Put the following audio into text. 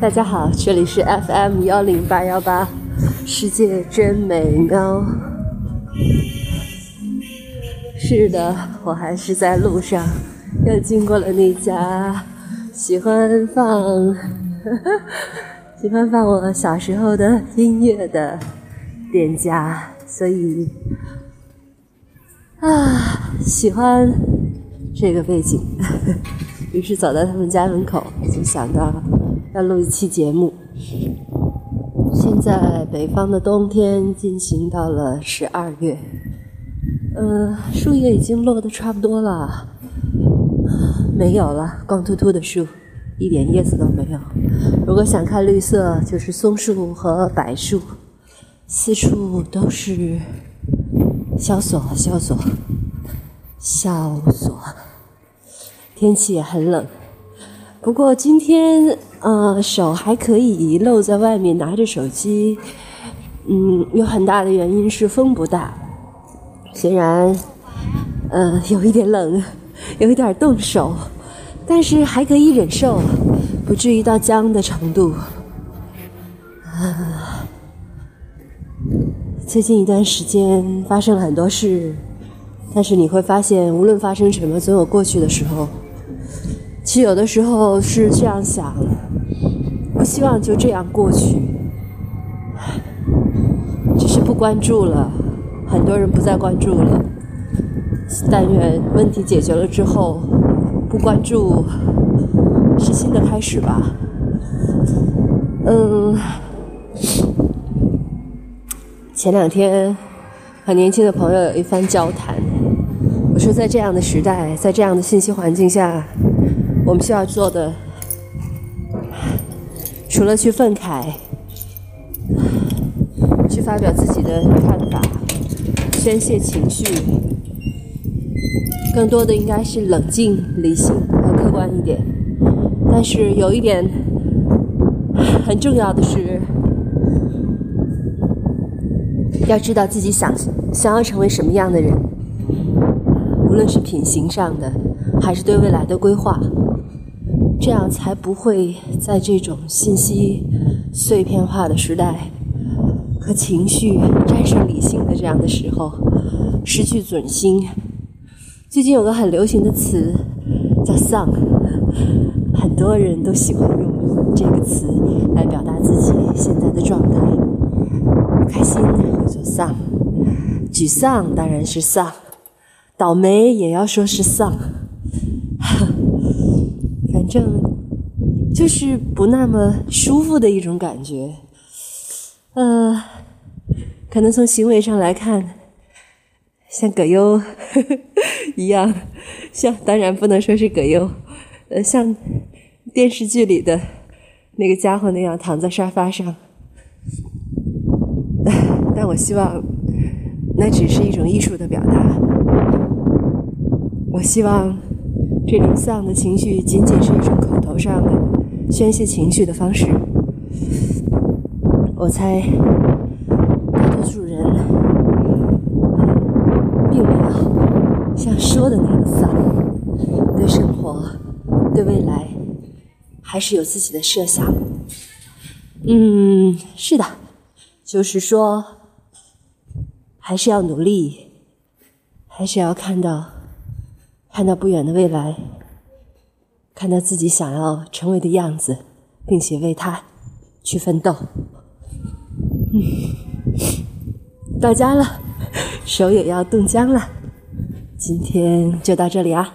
大家好，这里是 FM 幺零八幺八，世界真美妙。是的，我还是在路上，又经过了那家喜欢放 喜欢放我小时候的音乐的店家，所以啊，喜欢这个背景，于是走到他们家门口，就想到。要录一期节目。现在北方的冬天进行到了十二月，呃，树叶已经落得差不多了，没有了，光秃秃的树，一点叶子都没有。如果想看绿色，就是松树和柏树，四处都是萧索，萧索，萧索。天气也很冷，不过今天。呃，手还可以露在外面拿着手机，嗯，有很大的原因是风不大，虽然，呃，有一点冷，有一点冻手，但是还可以忍受，不至于到僵的程度。啊，最近一段时间发生了很多事，但是你会发现，无论发生什么，总有过去的时候。其实有的时候是这样想。不希望就这样过去，只是不关注了，很多人不再关注了。但愿问题解决了之后，不关注是新的开始吧。嗯，前两天和年轻的朋友有一番交谈，我说在这样的时代，在这样的信息环境下，我们需要做的。除了去愤慨，去发表自己的看法，宣泄情绪，更多的应该是冷静、理性和客观一点。但是有一点很重要的是，要知道自己想想要成为什么样的人，无论是品行上的，还是对未来的规划。这样才不会在这种信息碎片化的时代和情绪战胜理性的这样的时候失去准心。最近有个很流行的词叫“丧”，很多人都喜欢用这个词来表达自己现在的状态。不开心就说丧，沮丧当然是丧，倒霉也要说是丧。反正就是不那么舒服的一种感觉，呃，可能从行为上来看，像葛优呵 呵一样，像当然不能说是葛优，呃，像电视剧里的那个家伙那样躺在沙发上，我希望那只是一种艺术的表达，我希望。这种丧的情绪仅仅是一种口头上的宣泄情绪的方式。我猜，大多数人并没有像说的那样丧，对生活、对未来还是有自己的设想。嗯，是的，就是说，还是要努力，还是要看到。看到不远的未来，看到自己想要成为的样子，并且为他去奋斗。嗯，到家了，手也要冻僵了。今天就到这里啊。